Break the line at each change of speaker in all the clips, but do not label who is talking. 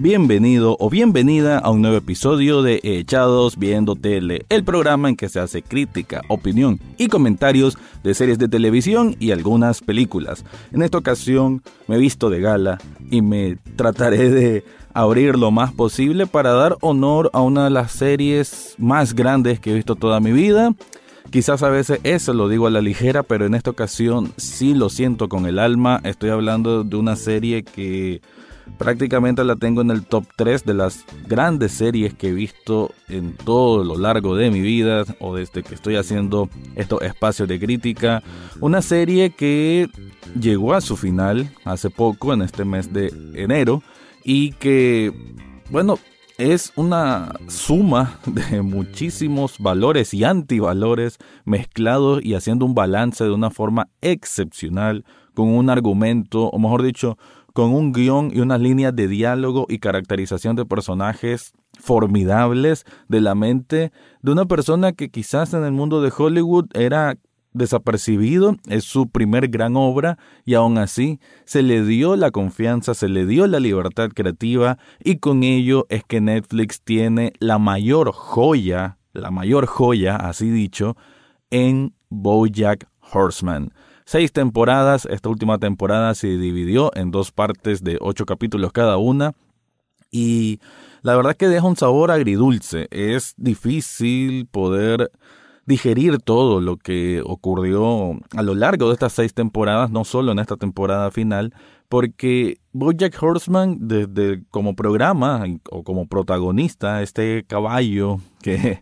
Bienvenido o bienvenida a un nuevo episodio de Echados Viendo Tele, el programa en que se hace crítica, opinión y comentarios de series de televisión y algunas películas. En esta ocasión me he visto de gala y me trataré de abrir lo más posible para dar honor a una de las series más grandes que he visto toda mi vida. Quizás a veces eso lo digo a la ligera, pero en esta ocasión sí lo siento con el alma. Estoy hablando de una serie que prácticamente la tengo en el top 3 de las grandes series que he visto en todo lo largo de mi vida o desde que estoy haciendo estos espacios de crítica. Una serie que llegó a su final hace poco, en este mes de enero, y que, bueno, es una suma de muchísimos valores y antivalores mezclados y haciendo un balance de una forma excepcional con un argumento, o mejor dicho, con un guion y unas líneas de diálogo y caracterización de personajes formidables de la mente de una persona que quizás en el mundo de Hollywood era desapercibido, es su primer gran obra y aún así se le dio la confianza, se le dio la libertad creativa y con ello es que Netflix tiene la mayor joya, la mayor joya, así dicho, en Bojack Horseman seis temporadas. Esta última temporada se dividió en dos partes de ocho capítulos cada una. Y la verdad que deja un sabor agridulce. Es difícil poder digerir todo lo que ocurrió a lo largo de estas seis temporadas, no solo en esta temporada final, porque Bojack Horseman, desde como programa o como protagonista, este caballo que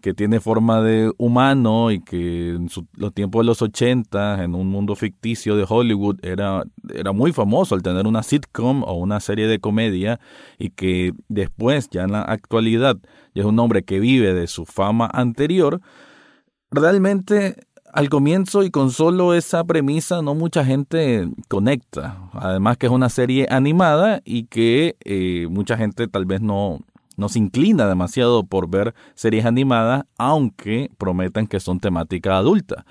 que tiene forma de humano y que en los tiempos de los 80, en un mundo ficticio de Hollywood, era, era muy famoso al tener una sitcom o una serie de comedia y que después, ya en la actualidad, ya es un hombre que vive de su fama anterior, realmente al comienzo y con solo esa premisa no mucha gente conecta. Además que es una serie animada y que eh, mucha gente tal vez no, no se inclina demasiado por ver series animadas, aunque prometan que son temática adulta.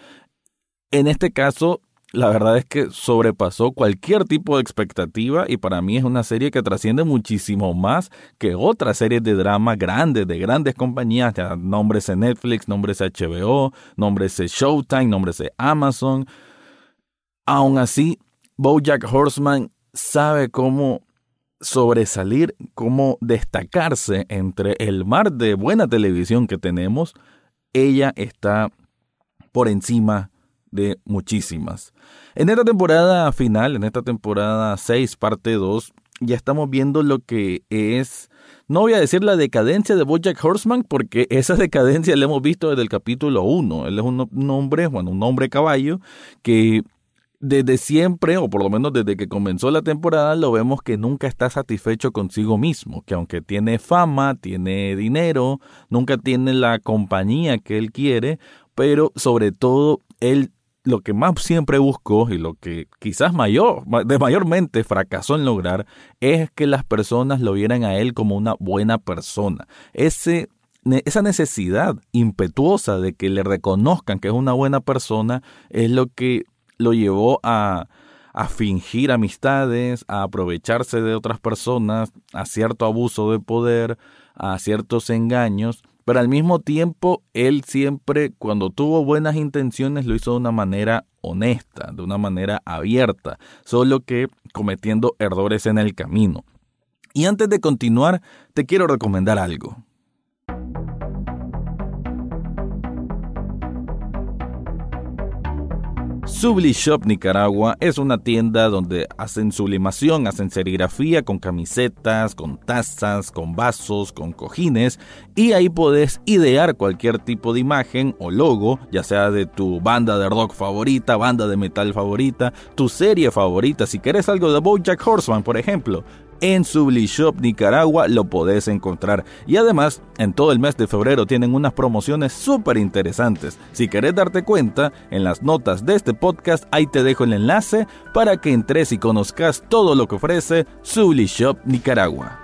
En este caso, la verdad es que sobrepasó cualquier tipo de expectativa y para mí es una serie que trasciende muchísimo más que otras series de drama grandes, de grandes compañías, ya nombres de Netflix, nombres de HBO, nombres de Showtime, nombres de Amazon. Aún así, Bojack Horseman sabe cómo sobresalir, cómo destacarse entre el mar de buena televisión que tenemos, ella está por encima de muchísimas. En esta temporada final, en esta temporada 6, parte 2, ya estamos viendo lo que es, no voy a decir la decadencia de Bojack Horseman, porque esa decadencia la hemos visto desde el capítulo 1. Él es un hombre, bueno, un hombre caballo que desde siempre, o por lo menos desde que comenzó la temporada, lo vemos que nunca está satisfecho consigo mismo, que aunque tiene fama, tiene dinero, nunca tiene la compañía que él quiere, pero sobre todo él lo que más siempre buscó y lo que quizás mayor, de mayormente fracasó en lograr es que las personas lo vieran a él como una buena persona. Esa necesidad impetuosa de que le reconozcan que es una buena persona es lo que lo llevó a, a fingir amistades, a aprovecharse de otras personas, a cierto abuso de poder, a ciertos engaños, pero al mismo tiempo él siempre cuando tuvo buenas intenciones lo hizo de una manera honesta, de una manera abierta, solo que cometiendo errores en el camino. Y antes de continuar, te quiero recomendar algo. Subli Shop Nicaragua es una tienda donde hacen sublimación, hacen serigrafía con camisetas, con tazas, con vasos, con cojines y ahí podés idear cualquier tipo de imagen o logo, ya sea de tu banda de rock favorita, banda de metal favorita, tu serie favorita, si querés algo de Bojack Horseman por ejemplo, en Sublishop Nicaragua lo podés encontrar. Y además, en todo el mes de febrero tienen unas promociones súper interesantes. Si querés darte cuenta, en las notas de este podcast ahí te dejo el enlace para que entres y conozcas todo lo que ofrece Sublishop Nicaragua.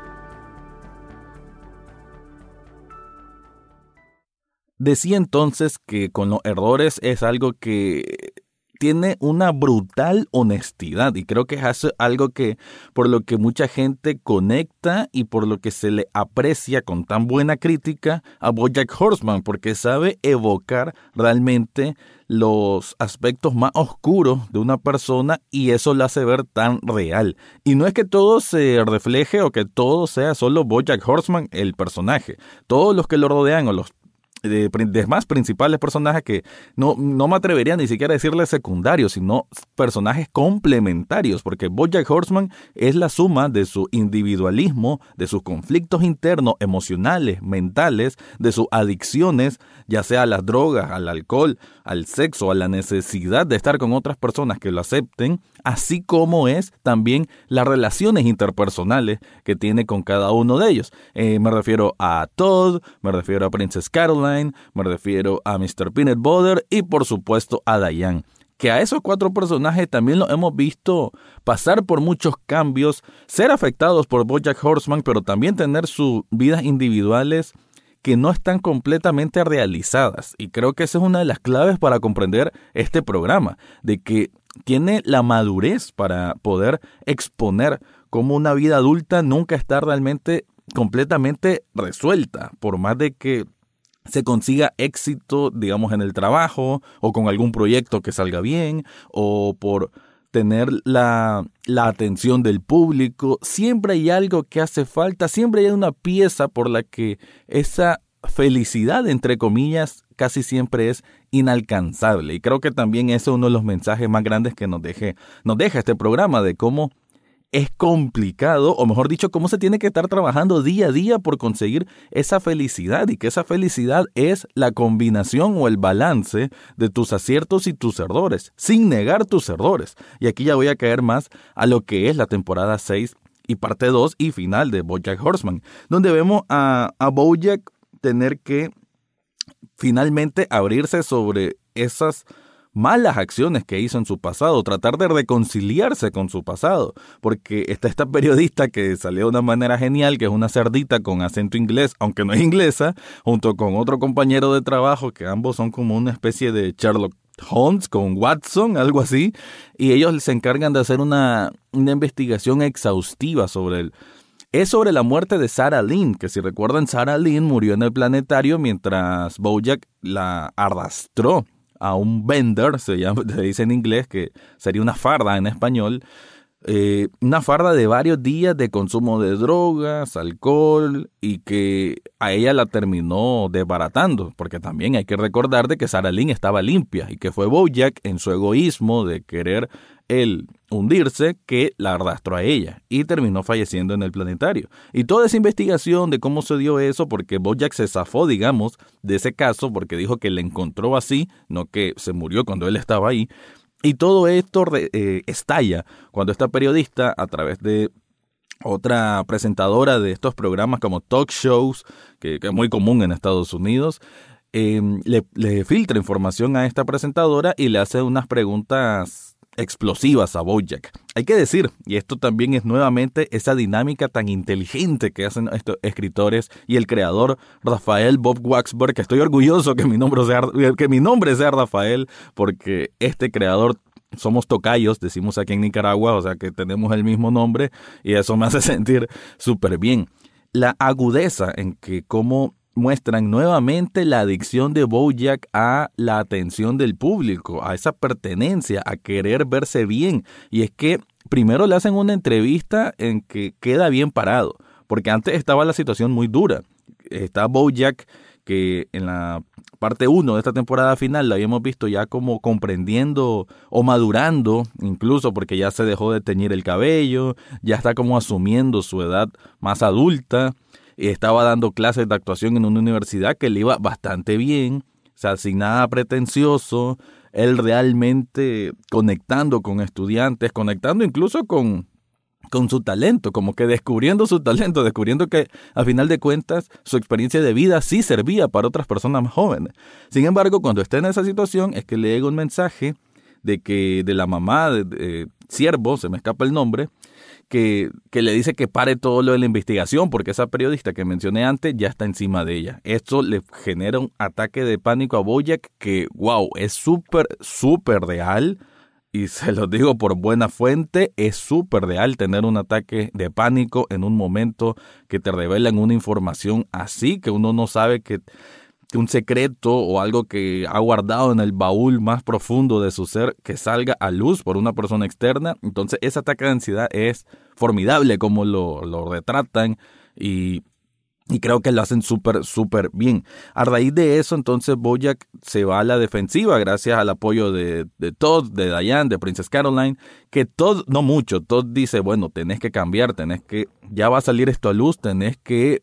Decía entonces que con los errores es algo que tiene una brutal honestidad y creo que es algo que por lo que mucha gente conecta y por lo que se le aprecia con tan buena crítica a Bojack Horseman porque sabe evocar realmente los aspectos más oscuros de una persona y eso la hace ver tan real. Y no es que todo se refleje o que todo sea solo Bojack Horseman el personaje. Todos los que lo rodean o los de, más principales personajes que no, no me atrevería ni siquiera a decirles secundarios, sino personajes complementarios, porque Bojack Horseman es la suma de su individualismo, de sus conflictos internos, emocionales, mentales, de sus adicciones, ya sea a las drogas, al alcohol, al sexo, a la necesidad de estar con otras personas que lo acepten, así como es también las relaciones interpersonales que tiene con cada uno de ellos. Eh, me refiero a Todd, me refiero a Princess Caroline, me refiero a Mr. Peanut Butter y por supuesto a Diane que a esos cuatro personajes también los hemos visto pasar por muchos cambios, ser afectados por Bojack Horseman, pero también tener sus vidas individuales que no están completamente realizadas. Y creo que esa es una de las claves para comprender este programa, de que tiene la madurez para poder exponer cómo una vida adulta nunca está realmente completamente resuelta, por más de que se consiga éxito, digamos, en el trabajo o con algún proyecto que salga bien o por tener la, la, atención del público, siempre hay algo que hace falta, siempre hay una pieza por la que esa felicidad, entre comillas, casi siempre es inalcanzable. Y creo que también ese es uno de los mensajes más grandes que nos, deje, nos deja este programa de cómo es complicado, o mejor dicho, cómo se tiene que estar trabajando día a día por conseguir esa felicidad y que esa felicidad es la combinación o el balance de tus aciertos y tus errores, sin negar tus errores. Y aquí ya voy a caer más a lo que es la temporada 6 y parte 2 y final de Bojack Horseman, donde vemos a, a Bojack tener que finalmente abrirse sobre esas malas acciones que hizo en su pasado, tratar de reconciliarse con su pasado, porque está esta periodista que salió de una manera genial, que es una cerdita con acento inglés, aunque no es inglesa, junto con otro compañero de trabajo, que ambos son como una especie de Sherlock Holmes con Watson, algo así, y ellos se encargan de hacer una, una investigación exhaustiva sobre el es sobre la muerte de Sarah Lynn, que si recuerdan, Sarah Lynn murió en el planetario mientras Bojack la arrastró a un vender, se, llama, se dice en inglés, que sería una farda en español, eh, una farda de varios días de consumo de drogas, alcohol y que a ella la terminó desbaratando, porque también hay que recordar de que Sarah Lynn estaba limpia y que fue Bojack en su egoísmo de querer el hundirse que la arrastró a ella y terminó falleciendo en el planetario. Y toda esa investigación de cómo se dio eso, porque Bojack se zafó, digamos, de ese caso, porque dijo que le encontró así, no que se murió cuando él estaba ahí, y todo esto eh, estalla cuando esta periodista, a través de otra presentadora de estos programas como talk shows, que, es muy común en Estados Unidos, le, le filtra información a esta presentadora y le hace unas preguntas explosivas a Bojack. Hay que decir, y esto también es nuevamente esa dinámica tan inteligente que hacen estos escritores y el creador Rafael Bob Waxberg, que estoy orgulloso que mi nombre sea, que mi nombre sea Rafael, porque este creador somos tocayos, decimos aquí en Nicaragua, o sea que tenemos el mismo nombre y eso me hace sentir súper bien. La agudeza en que cómo muestran nuevamente la adicción de Bojack a la atención del público, a esa pertenencia, a querer verse bien. Y es que primero le hacen una entrevista en que queda bien parado, porque antes estaba la situación muy dura. Está Bojack que en la parte 1 de esta temporada final la habíamos visto ya como comprendiendo o madurando, incluso porque ya se dejó de teñir el cabello, ya está como asumiendo su edad más adulta estaba dando clases de actuación en una universidad que le iba bastante bien, o sea, sin nada pretencioso, él realmente conectando con estudiantes, conectando incluso con, con su talento, como que descubriendo su talento, descubriendo que a final de cuentas su experiencia de vida sí servía para otras personas más jóvenes. Sin embargo, cuando está en esa situación es que le llega un mensaje de que de la mamá de, Siervo, se me escapa el nombre, que, le dice que pare todo lo de la investigación porque esa periodista que mencioné antes ya está encima de ella. Esto le genera un ataque de pánico a Boyack que, wow, es súper, súper real y se lo digo por buena fuente, es súper real tener un ataque de pánico en un momento que te revelan una información así, que uno no sabe que, un secreto o algo que ha guardado en el baúl más profundo de su ser que salga a luz por una persona externa. Entonces ese ataque de ansiedad es formidable como lo, lo retratan y y creo que lo hacen súper, súper bien. A raíz de eso, entonces Bojack se va a la defensiva gracias al apoyo de, de Todd, de Diane, de Princess Caroline, que Todd, no mucho, Todd dice, bueno, tenés que cambiar, tenés que, ya va a salir esto a luz, tenés que,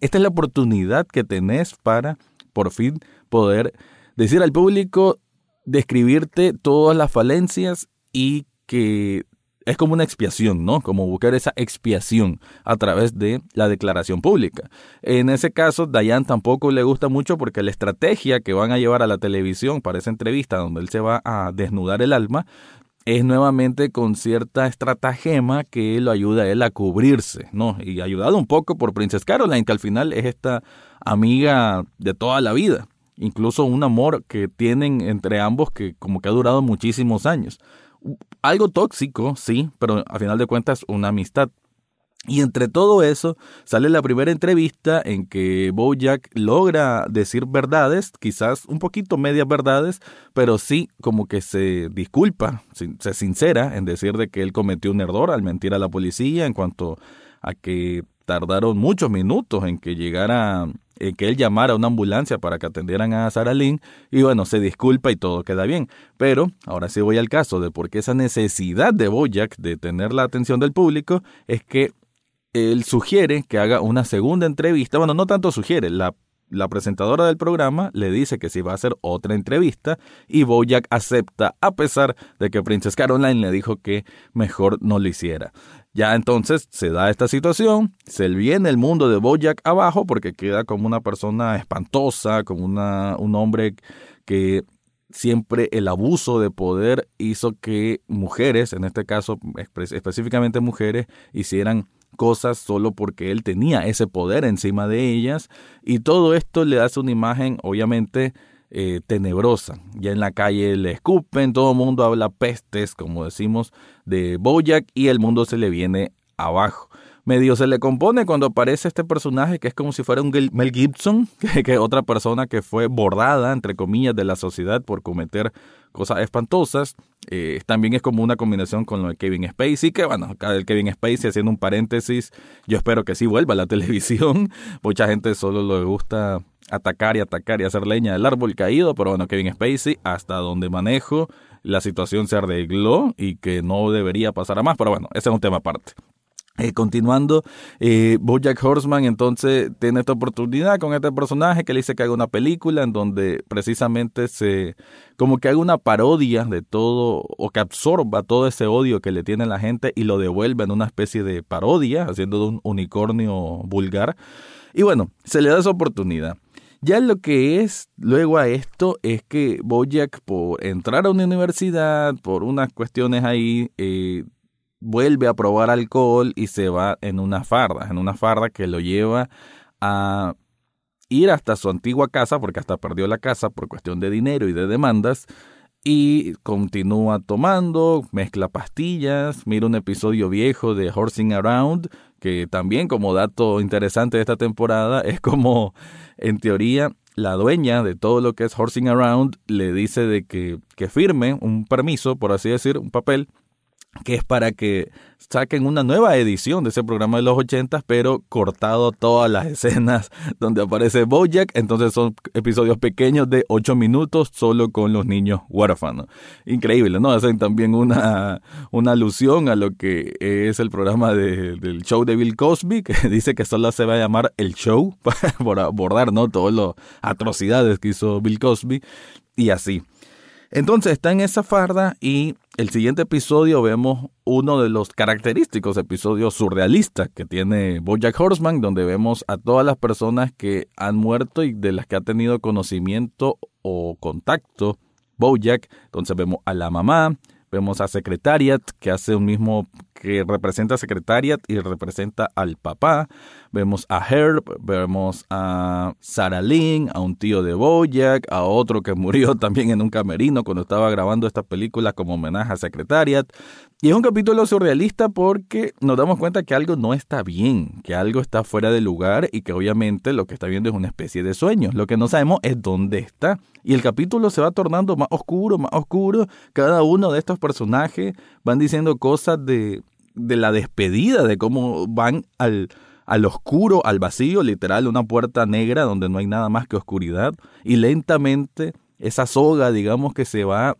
esta es la oportunidad que tenés para por fin poder decir al público, describirte todas las falencias y que es como una expiación, ¿no? Como buscar esa expiación a través de la declaración pública. En ese caso, Dayan tampoco le gusta mucho porque la estrategia que van a llevar a la televisión para esa entrevista donde él se va a desnudar el alma es nuevamente con cierta estratagema que lo ayuda a él a cubrirse, ¿no? Y ayudado un poco por Princess Caroline, que al final es esta amiga de toda la vida. Incluso un amor que tienen entre ambos que como que ha durado muchísimos años algo tóxico, sí, pero a final de cuentas una amistad. Y entre todo eso sale la primera entrevista en que Bojack logra decir verdades, quizás un poquito medias verdades, pero sí como que se disculpa, se sincera en decir de que él cometió un error al mentir a la policía en cuanto a que tardaron muchos minutos en que llegara, en que él llamara a una ambulancia para que atendieran a Sarah Lynn y bueno, se disculpa y todo queda bien. Pero ahora sí voy al caso de por qué esa necesidad de Boyack de tener la atención del público es que él sugiere que haga una segunda entrevista, bueno, no tanto sugiere, la presentadora del programa le dice que si va a hacer otra entrevista y Bojack acepta a pesar de que Princess Caroline le dijo que mejor no lo hiciera. Ya entonces se da esta situación, se viene el mundo de Bojack abajo porque queda como una persona espantosa, como una, un hombre que siempre el abuso de poder hizo que mujeres, en este caso específicamente mujeres, hicieran cosas solo porque él tenía ese poder encima de ellas y todo esto le hace una imagen obviamente eh, tenebrosa. Ya en la calle le escupen, todo el mundo habla pestes, como decimos, de Boyack y el mundo se le viene abajo. Medio se le compone cuando aparece este personaje que es como si fuera un Mel Gibson, que, que otra persona que fue bordada, entre comillas, de la sociedad por cometer cosas espantosas. Eh, también es como una combinación con lo de Kevin Spacey, que bueno, acá el Kevin Spacey haciendo un paréntesis, yo espero que sí vuelva a la televisión. Mucha gente solo le gusta atacar y atacar y hacer leña del árbol caído, pero bueno, Kevin Spacey, hasta donde manejo, la situación se arregló y que no debería pasar a más, pero bueno, ese es un tema aparte. Eh, continuando, eh, Bojack Horseman entonces tiene esta oportunidad con este personaje que le dice que haga una película en donde precisamente se, como que haga una parodia de todo o que absorba todo ese odio que le tiene la gente y lo devuelva en una especie de parodia, haciendo de un unicornio vulgar. Y bueno, se le da esa oportunidad. Ya lo que es luego a esto es que Bojack por entrar a una universidad, por unas cuestiones ahí, eh, vuelve a probar alcohol y se va en una farda, en una farda que lo lleva a ir hasta su antigua casa, porque hasta perdió la casa por cuestión de dinero y de demandas, y continúa tomando, mezcla pastillas, mira un episodio viejo de Horsing Around, que también como dato interesante de esta temporada es como, en teoría, la dueña de todo lo que es Horsing Around le dice de que, que firme un permiso, por así decir, un papel, que es para que saquen una nueva edición de ese programa de los ochentas, pero cortado todas las escenas donde aparece Bojack, entonces son episodios pequeños de ocho minutos solo con los niños huérfanos. Increíble, ¿no? Hacen también una, una alusión a lo que es el programa del show de Bill Cosby, que dice que solo se va a llamar El Show, por abordar, ¿no? Todas las atrocidades que hizo Bill Cosby, y así. Entonces está en esa farda y el siguiente episodio vemos uno de los característicos episodios surrealistas que tiene Bojack Horseman, donde vemos a todas las personas que han muerto y de las que ha tenido conocimiento o contacto Bojack. Entonces vemos a la mamá, vemos a Secretariat, que hace un mismo que representa a Secretariat y representa al papá. Vemos a Herb, vemos a Sarah Lynn, a un tío de Bojack, a otro que murió también en un camerino cuando estaba grabando esta película como homenaje a Secretariat. Y es un capítulo surrealista porque nos damos cuenta que algo no está bien, que algo está fuera de lugar y que obviamente lo que está viendo es una especie de sueño. Lo que no sabemos es dónde está. Y el capítulo se va tornando más oscuro, más oscuro. Cada uno de estos personajes van diciendo cosas de de la despedida, de cómo van al, al oscuro, al vacío, literal, una puerta negra donde no hay nada más que oscuridad, y lentamente esa soga, digamos, que se va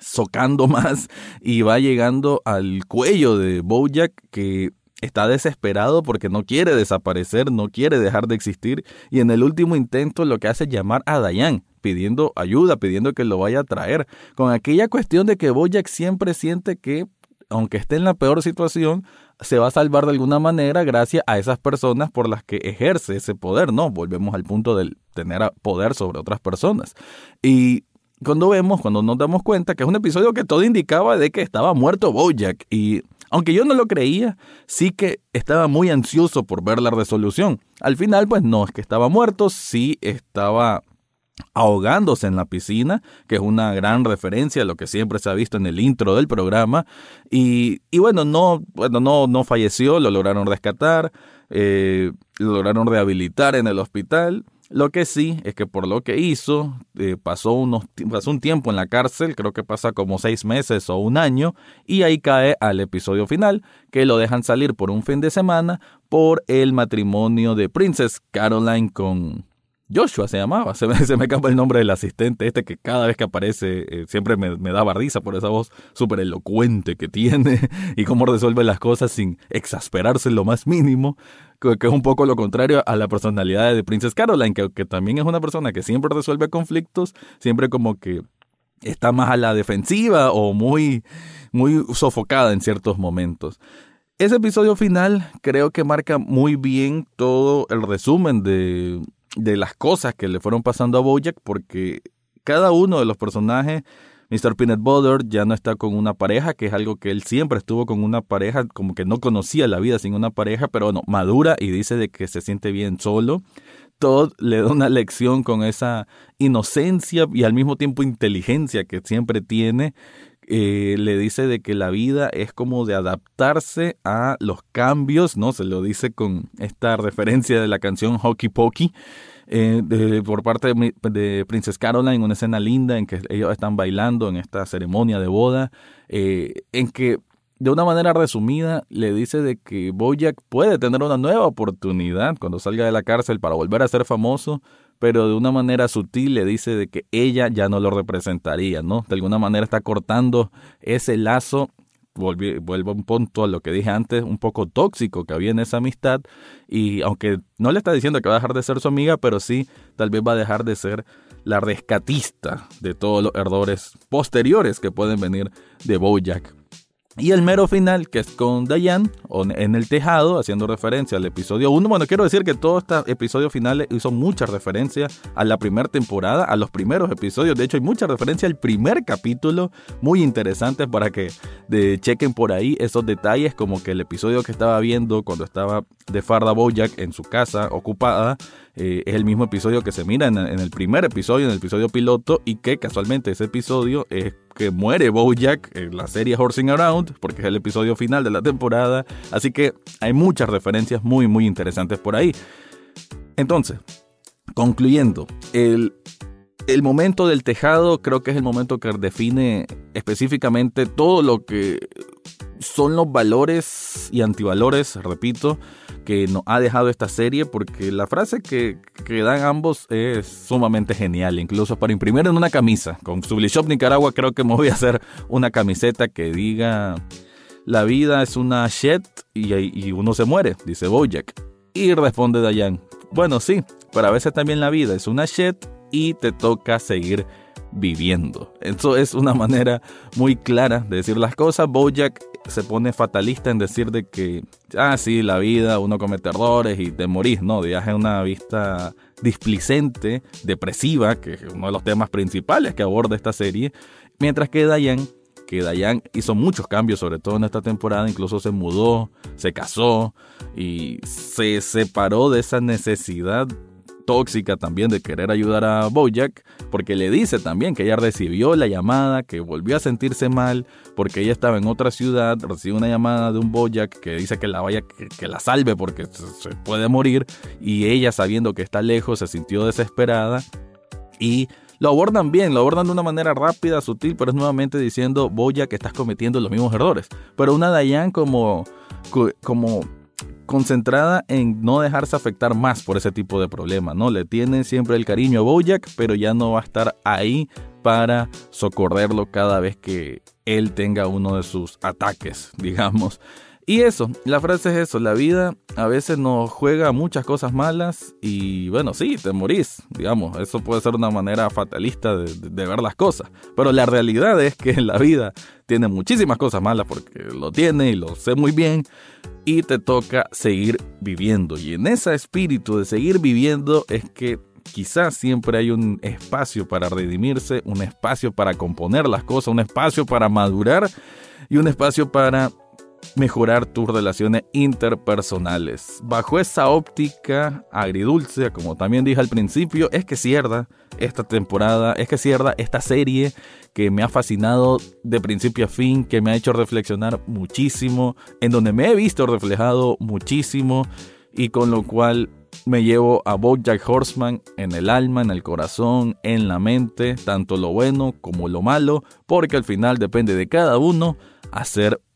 socando más y va llegando al cuello de Bojack que está desesperado porque no quiere desaparecer, no quiere dejar de existir y en el último intento lo que hace es llamar a Dayan pidiendo ayuda, pidiendo que lo vaya a traer, con aquella cuestión de que Bojack siempre siente que aunque esté en la peor situación, se va a salvar de alguna manera gracias a esas personas por las que ejerce ese poder, ¿no? Volvemos al punto de tener poder sobre otras personas. Y cuando vemos, cuando nos damos cuenta que es un episodio que todo indicaba de que estaba muerto Bojack y aunque yo no lo creía, sí que estaba muy ansioso por ver la resolución. Al final, pues no es que estaba muerto, sí estaba ahogándose en la piscina, que es una gran referencia a lo que siempre se ha visto en el intro del programa. Y, y bueno, no, bueno no, no falleció, lo lograron rescatar, eh, lo lograron rehabilitar en el hospital. Lo que sí es que por lo que hizo, eh, pasó, unos, pasó un tiempo en la cárcel, creo que pasa como seis meses o un año, y ahí cae al episodio final, que lo dejan salir por un fin de semana por el matrimonio de Princess Caroline con, Joshua se llamaba, se me, se el nombre del asistente este que cada vez que aparece eh, siempre me, me, daba risa por esa voz súper elocuente que tiene y cómo resuelve las cosas sin exasperarse lo más mínimo, que, es un poco lo contrario a la personalidad de Princess Caroline, que, que también es una persona que siempre resuelve conflictos, siempre como que está más a la defensiva o muy, muy sofocada en ciertos momentos. Ese episodio final creo que marca muy bien todo el resumen de, de las cosas que le fueron pasando a Bojack porque cada uno de los personajes, Mr. Peanut Butter ya no está con una pareja, que es algo que él siempre estuvo con una pareja, como que no conocía la vida sin una pareja, pero bueno, madura y dice de que se siente bien solo. Todd le da una lección con esa inocencia y al mismo tiempo inteligencia que siempre tiene. Eh, le dice de que la vida es como de adaptarse a los cambios, ¿no? Se lo dice con esta referencia de la canción Hockey Pokey. Eh, por parte de, de, Princess Caroline, una escena linda en que ellos están bailando en esta ceremonia de boda, eh, en que de una manera resumida le dice de que Bojack puede tener una nueva oportunidad cuando salga de la cárcel para volver a ser famoso, pero de una manera sutil le dice de que ella ya no lo representaría, ¿no? De alguna manera está cortando ese lazo, vuelvo un punto a lo que dije antes, un poco tóxico que había en esa amistad, y aunque no le está diciendo que va a dejar de ser su amiga, pero sí tal vez va a dejar de ser la rescatista de todos los errores posteriores que pueden venir de Bojack. Y el mero final, que es con Diane, en el tejado, haciendo referencia al episodio 1. Bueno, quiero decir que todo este episodio final hizo mucha referencia a la primera temporada, a los primeros episodios. De hecho, hay mucha referencia al primer capítulo, muy interesante para que de, chequen por ahí esos detalles, como que el episodio que estaba viendo cuando estaba de Farda Bojack en su casa ocupada, eh, es el mismo episodio que se mira en, el primer episodio, en el episodio piloto, y que casualmente ese episodio es que muere Bojack en la serie Horsing Around, porque es el episodio final de la temporada. Así que hay muchas referencias muy, muy interesantes por ahí. Entonces, concluyendo, el, el momento del tejado creo que es el momento que define específicamente todo lo que son los valores y antivalores, repito, que nos ha dejado esta serie porque la frase que, que dan ambos es sumamente genial, incluso para imprimir en una camisa. Con Sublishop Nicaragua creo que me voy a hacer una camiseta que diga la vida es una shit y, y uno se muere, dice Bojack. Y responde Dayan, bueno sí, pero a veces también la vida es una shit y te toca seguir viviendo. Eso es una manera muy clara de decir las cosas. Bojack se pone fatalista en decir de que, ah, sí, la vida, uno comete errores y te morís, ¿no? Viaja una vista displicente, depresiva, que es uno de los temas principales que aborda esta serie, mientras que Diane que Dayan hizo muchos cambios, sobre todo en esta temporada, incluso se mudó, se casó y se separó de esa necesidad tóxica también de querer ayudar a Bojack, porque le dice también que ella recibió la llamada, que volvió a sentirse mal, porque ella estaba en otra ciudad, recibe una llamada de un Bojack que dice que la vaya, que, la salve porque se puede morir, y ella sabiendo que está lejos se sintió desesperada y lo abordan bien, lo abordan de una manera rápida, sutil, pero es nuevamente diciendo, Boya, que estás cometiendo los mismos errores. Pero una Dayan como, como concentrada en no dejarse afectar más por ese tipo de problemas, ¿no? Le tiene siempre el cariño a Bojack, pero ya no va a estar ahí para socorrerlo cada vez que él tenga uno de sus ataques, digamos. Y eso, la frase es eso, la vida a veces nos juega muchas cosas malas y bueno, sí, te morís, digamos, eso puede ser una manera fatalista de, ver las cosas, pero la realidad es que la vida tiene muchísimas cosas malas porque lo tiene y lo sé muy bien y te toca seguir viviendo. Y en ese espíritu de seguir viviendo es que quizás siempre hay un espacio para redimirse, un espacio para componer las cosas, un espacio para madurar y un espacio para mejorar tus relaciones interpersonales. Bajo esa óptica agridulce, como también dije al principio, es que cierra esta temporada, es que cierra esta serie que me ha fascinado de principio a fin, que me ha hecho reflexionar muchísimo, en donde me he visto reflejado muchísimo y con lo cual me llevo a Bojack Horseman en el alma, en el corazón, en la mente, tanto lo bueno como lo malo, porque al final depende de cada uno hacer